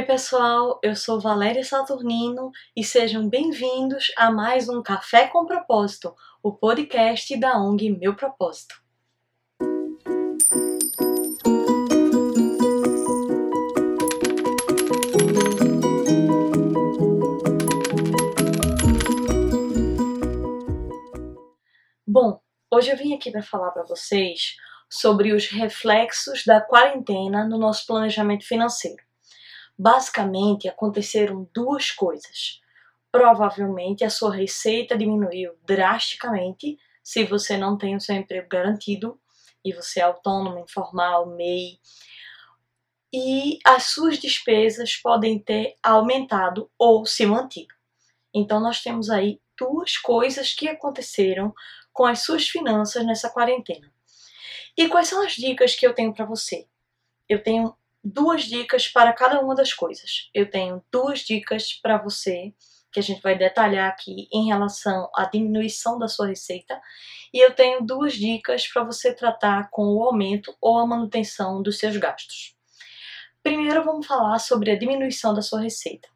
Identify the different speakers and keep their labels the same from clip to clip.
Speaker 1: Oi, pessoal, eu sou Valéria Saturnino e sejam bem-vindos a mais um Café com Propósito, o podcast da ONG Meu Propósito. Bom, hoje eu vim aqui para falar para vocês sobre os reflexos da quarentena no nosso planejamento financeiro. Basicamente, aconteceram duas coisas. Provavelmente a sua receita diminuiu drasticamente se você não tem o seu emprego garantido e você é autônomo, informal, MEI. E as suas despesas podem ter aumentado ou se mantido. Então, nós temos aí duas coisas que aconteceram com as suas finanças nessa quarentena. E quais são as dicas que eu tenho para você? Eu tenho duas dicas para cada uma das coisas. Eu tenho duas dicas para você que a gente vai detalhar aqui em relação à diminuição da sua receita, e eu tenho duas dicas para você tratar com o aumento ou a manutenção dos seus gastos. Primeiro, vamos falar sobre a diminuição da sua receita.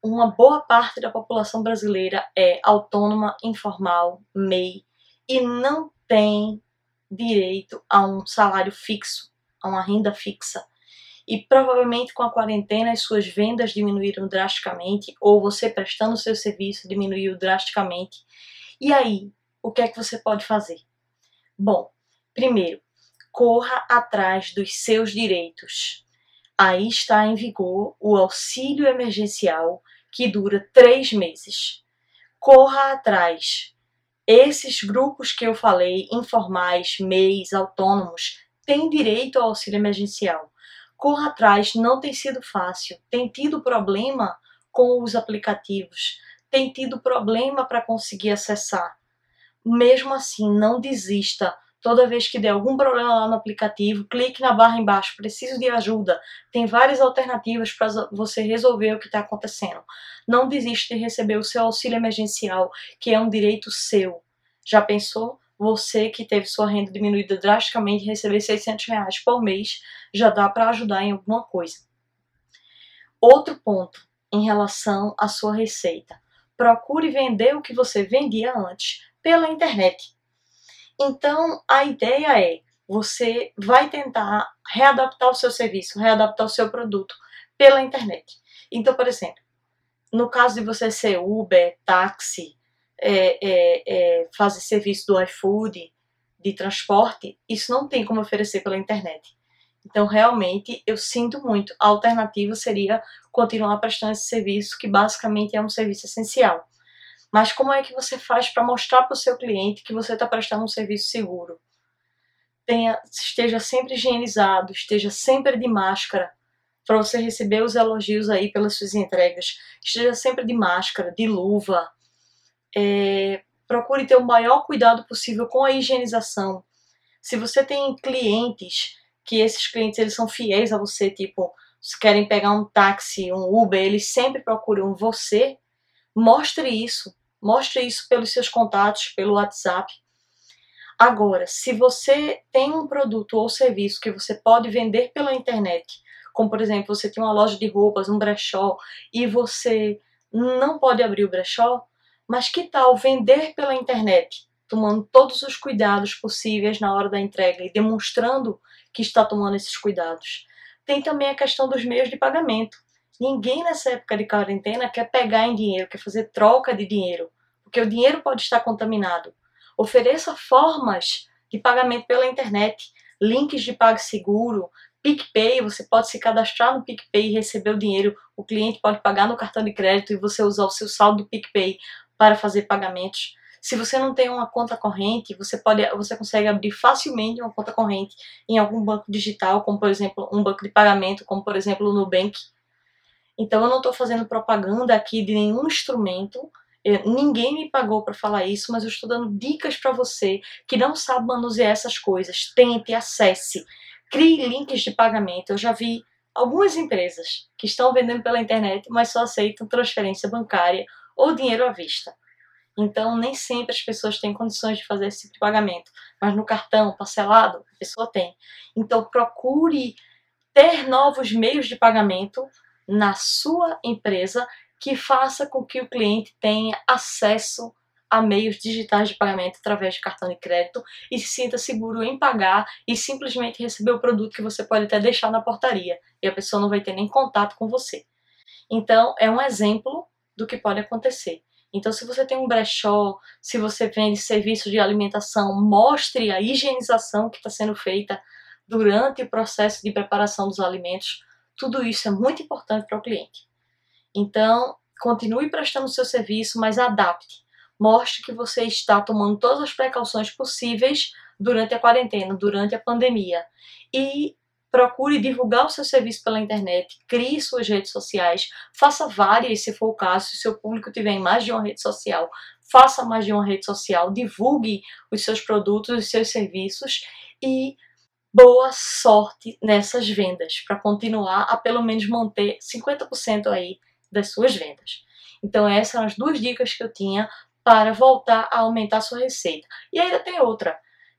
Speaker 1: Uma boa parte da população brasileira é autônoma, informal, MEI e não tem direito a um salário fixo a uma renda fixa. E provavelmente com a quarentena as suas vendas diminuíram drasticamente, ou você prestando seu serviço diminuiu drasticamente. E aí, o que é que você pode fazer? Bom, primeiro, corra atrás dos seus direitos. Aí está em vigor o auxílio emergencial que dura três meses. Corra atrás. Esses grupos que eu falei, informais, MEIs, autônomos, tem direito ao auxílio emergencial. Corra atrás, não tem sido fácil. Tem tido problema com os aplicativos, tem tido problema para conseguir acessar. Mesmo assim, não desista. Toda vez que der algum problema lá no aplicativo, clique na barra embaixo, preciso de ajuda. Tem várias alternativas para você resolver o que está acontecendo. Não desista de receber o seu auxílio emergencial, que é um direito seu. Já pensou? Você que teve sua renda diminuída drasticamente receber 600 reais por mês já dá para ajudar em alguma coisa. Outro ponto em relação à sua receita: procure vender o que você vendia antes pela internet. Então a ideia é você vai tentar readaptar o seu serviço, readaptar o seu produto pela internet. Então, por exemplo, no caso de você ser Uber, táxi, é, é, é, fazer serviço do iFood, de transporte, isso não tem como oferecer pela internet. Então, realmente, eu sinto muito. A alternativa seria continuar prestando esse serviço, que basicamente é um serviço essencial. Mas como é que você faz para mostrar para o seu cliente que você está prestando um serviço seguro? Tenha, esteja sempre higienizado, esteja sempre de máscara, para você receber os elogios aí pelas suas entregas. Esteja sempre de máscara, de luva, é, procure ter o maior cuidado possível com a higienização. Se você tem clientes que esses clientes eles são fiéis a você, tipo, se querem pegar um táxi, um Uber, eles sempre procuram você, mostre isso. Mostre isso pelos seus contatos, pelo WhatsApp. Agora, se você tem um produto ou serviço que você pode vender pela internet, como por exemplo, você tem uma loja de roupas, um brechó, e você não pode abrir o brechó, mas que tal vender pela internet, tomando todos os cuidados possíveis na hora da entrega e demonstrando que está tomando esses cuidados? Tem também a questão dos meios de pagamento. Ninguém nessa época de quarentena quer pegar em dinheiro, quer fazer troca de dinheiro, porque o dinheiro pode estar contaminado. Ofereça formas de pagamento pela internet, links de PagSeguro, PicPay, você pode se cadastrar no PicPay e receber o dinheiro. O cliente pode pagar no cartão de crédito e você usar o seu saldo do PicPay para fazer pagamentos. Se você não tem uma conta corrente, você pode, você consegue abrir facilmente uma conta corrente em algum banco digital, como por exemplo um banco de pagamento, como por exemplo o Nubank. Então eu não estou fazendo propaganda aqui de nenhum instrumento. Eu, ninguém me pagou para falar isso, mas eu estou dando dicas para você que não sabe manusear essas coisas. Tente, acesse, crie links de pagamento. Eu já vi algumas empresas que estão vendendo pela internet, mas só aceitam transferência bancária ou dinheiro à vista. Então, nem sempre as pessoas têm condições de fazer esse tipo de pagamento, mas no cartão parcelado, a pessoa tem. Então, procure ter novos meios de pagamento na sua empresa que faça com que o cliente tenha acesso a meios digitais de pagamento através de cartão de crédito e se sinta seguro em pagar e simplesmente receber o produto que você pode até deixar na portaria e a pessoa não vai ter nem contato com você. Então, é um exemplo do que pode acontecer. Então, se você tem um brechó, se você vende serviço de alimentação, mostre a higienização que está sendo feita durante o processo de preparação dos alimentos. Tudo isso é muito importante para o cliente. Então, continue prestando seu serviço, mas adapte mostre que você está tomando todas as precauções possíveis durante a quarentena, durante a pandemia. E procure divulgar o seu serviço pela internet, crie suas redes sociais, faça várias se for o caso, se o seu público tiver em mais de uma rede social, faça mais de uma rede social, divulgue os seus produtos, os seus serviços e boa sorte nessas vendas para continuar a pelo menos manter 50% aí das suas vendas. Então essas são as duas dicas que eu tinha para voltar a aumentar a sua receita. E ainda tem outra.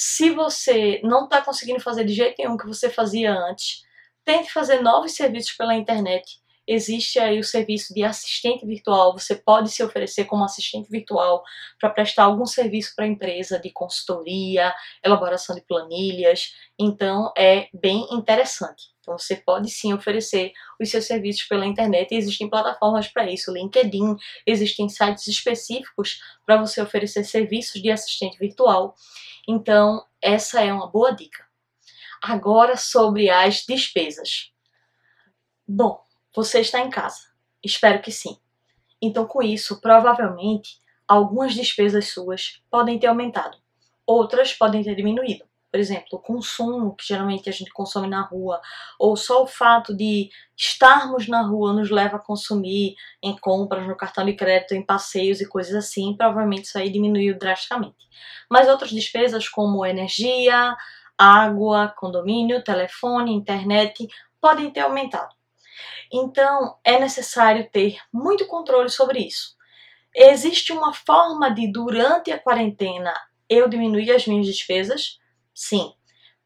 Speaker 1: Se você não está conseguindo fazer de jeito nenhum o que você fazia antes, tente fazer novos serviços pela internet. Existe aí o serviço de assistente virtual. Você pode se oferecer como assistente virtual para prestar algum serviço para a empresa de consultoria, elaboração de planilhas. Então é bem interessante. Você pode sim oferecer os seus serviços pela internet e existem plataformas para isso, LinkedIn, existem sites específicos para você oferecer serviços de assistente virtual. Então, essa é uma boa dica. Agora sobre as despesas. Bom, você está em casa. Espero que sim. Então, com isso, provavelmente algumas despesas suas podem ter aumentado, outras podem ter diminuído por exemplo, o consumo que geralmente a gente consome na rua, ou só o fato de estarmos na rua nos leva a consumir em compras, no cartão de crédito, em passeios e coisas assim, provavelmente isso aí diminuiu drasticamente. Mas outras despesas como energia, água, condomínio, telefone, internet podem ter aumentado. Então é necessário ter muito controle sobre isso. Existe uma forma de, durante a quarentena, eu diminuir as minhas despesas, Sim.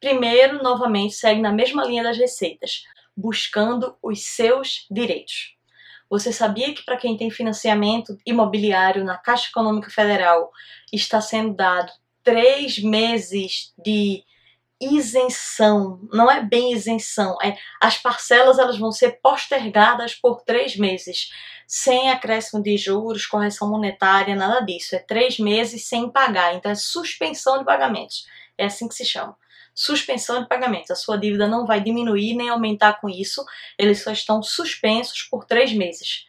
Speaker 1: Primeiro, novamente, segue na mesma linha das receitas, buscando os seus direitos. Você sabia que para quem tem financiamento imobiliário na Caixa Econômica Federal está sendo dado três meses de isenção, não é bem isenção, é as parcelas elas vão ser postergadas por três meses, sem acréscimo de juros, correção monetária, nada disso. É três meses sem pagar, então é suspensão de pagamentos. É assim que se chama. Suspensão de pagamentos. A sua dívida não vai diminuir nem aumentar com isso, eles só estão suspensos por três meses.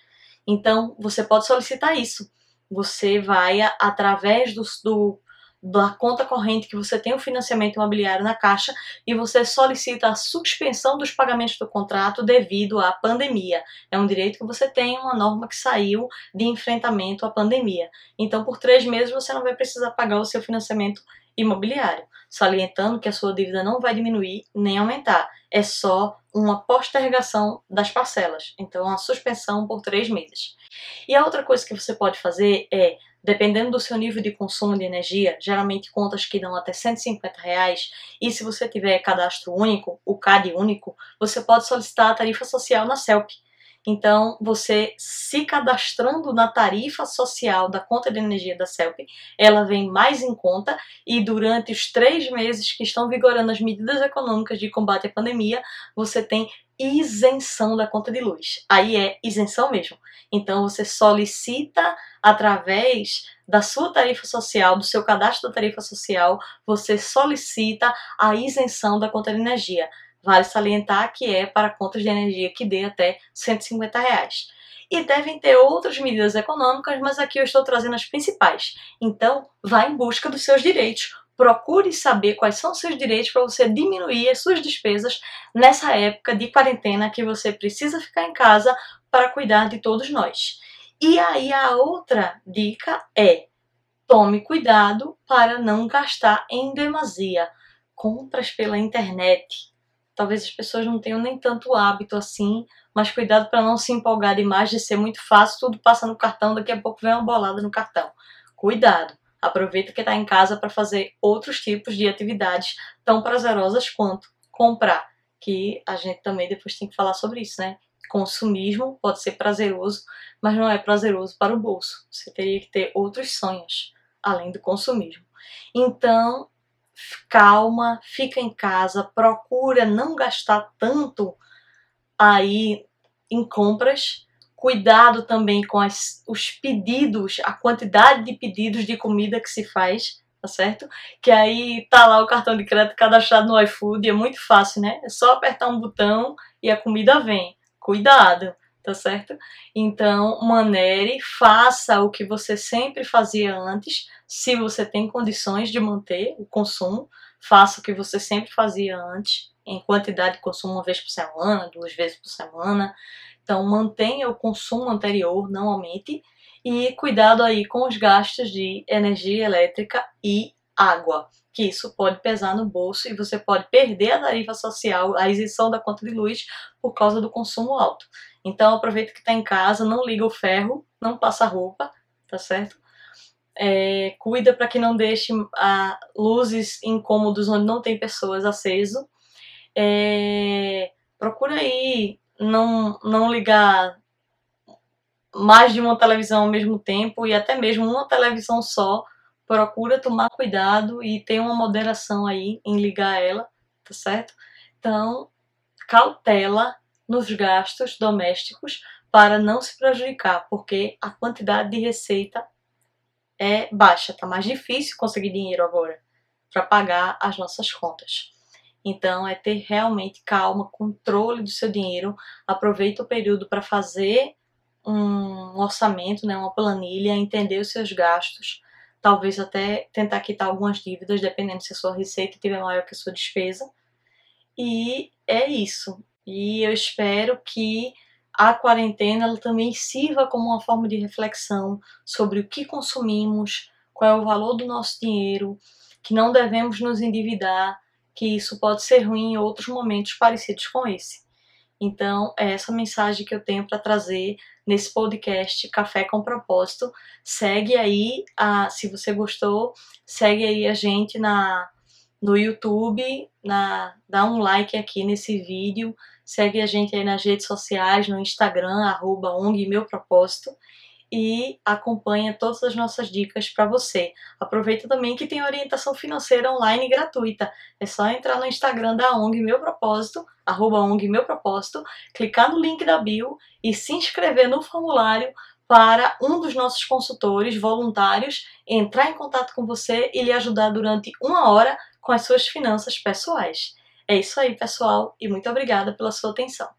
Speaker 1: Então, você pode solicitar isso. Você vai, através do, do da conta corrente que você tem o financiamento imobiliário na Caixa e você solicita a suspensão dos pagamentos do contrato devido à pandemia. É um direito que você tem, uma norma que saiu de enfrentamento à pandemia. Então, por três meses, você não vai precisar pagar o seu financiamento imobiliário, salientando que a sua dívida não vai diminuir nem aumentar, é só uma postergação das parcelas, então uma suspensão por três meses. E a outra coisa que você pode fazer é, dependendo do seu nível de consumo de energia, geralmente contas que dão até 150 reais, e se você tiver cadastro único, o CAD único, você pode solicitar a tarifa social na CELP, então, você se cadastrando na tarifa social da conta de energia da CELP, ela vem mais em conta e durante os três meses que estão vigorando as medidas econômicas de combate à pandemia, você tem isenção da conta de luz. Aí é isenção mesmo. Então, você solicita através da sua tarifa social, do seu cadastro da tarifa social, você solicita a isenção da conta de energia. Vale salientar que é para contas de energia que dê até 150 reais. E devem ter outras medidas econômicas, mas aqui eu estou trazendo as principais. Então, vá em busca dos seus direitos. Procure saber quais são os seus direitos para você diminuir as suas despesas nessa época de quarentena que você precisa ficar em casa para cuidar de todos nós. E aí a outra dica é: tome cuidado para não gastar em demasia. Compras pela internet talvez as pessoas não tenham nem tanto hábito assim, mas cuidado para não se empolgar demais de ser muito fácil, tudo passa no cartão, daqui a pouco vem uma bolada no cartão. Cuidado. Aproveita que está em casa para fazer outros tipos de atividades tão prazerosas quanto comprar, que a gente também depois tem que falar sobre isso, né? Consumismo pode ser prazeroso, mas não é prazeroso para o bolso. Você teria que ter outros sonhos além do consumismo. Então, calma, fica em casa, procura não gastar tanto aí em compras. Cuidado também com as, os pedidos, a quantidade de pedidos de comida que se faz, tá certo? Que aí tá lá o cartão de crédito cadastrado no iFood, é muito fácil, né? É só apertar um botão e a comida vem. Cuidado, tá certo? Então, manere, faça o que você sempre fazia antes, se você tem condições de manter o consumo, faça o que você sempre fazia antes, em quantidade de consumo uma vez por semana, duas vezes por semana. Então, mantenha o consumo anterior, não aumente. E cuidado aí com os gastos de energia elétrica e água, que isso pode pesar no bolso e você pode perder a tarifa social, a isenção da conta de luz por causa do consumo alto. Então aproveita que está em casa, não liga o ferro, não passa roupa, tá certo? É, cuida para que não deixe a, luzes incômodos onde não tem pessoas aceso. É, procura aí não, não ligar mais de uma televisão ao mesmo tempo e até mesmo uma televisão só. Procura tomar cuidado e ter uma moderação aí em ligar ela, tá certo? Então, cautela nos gastos domésticos para não se prejudicar, porque a quantidade de receita é baixa, tá mais difícil conseguir dinheiro agora para pagar as nossas contas. Então, é ter realmente calma, controle do seu dinheiro. Aproveita o período para fazer um orçamento, né, uma planilha, entender os seus gastos, talvez até tentar quitar algumas dívidas, dependendo se a sua receita estiver maior que a sua despesa. E é isso. E eu espero que a quarentena também sirva como uma forma de reflexão sobre o que consumimos, qual é o valor do nosso dinheiro, que não devemos nos endividar, que isso pode ser ruim em outros momentos parecidos com esse. Então, é essa mensagem que eu tenho para trazer nesse podcast Café com Propósito. Segue aí, a, se você gostou, segue aí a gente na no YouTube, na, dá um like aqui nesse vídeo, segue a gente aí nas redes sociais, no Instagram, arroba ONG Meu Propósito e acompanha todas as nossas dicas para você. Aproveita também que tem orientação financeira online gratuita. É só entrar no Instagram da ONG Meu Propósito, arroba ONG Meu Propósito, clicar no link da bio e se inscrever no formulário para um dos nossos consultores voluntários entrar em contato com você e lhe ajudar durante uma hora com as suas finanças pessoais. É isso aí, pessoal, e muito obrigada pela sua atenção.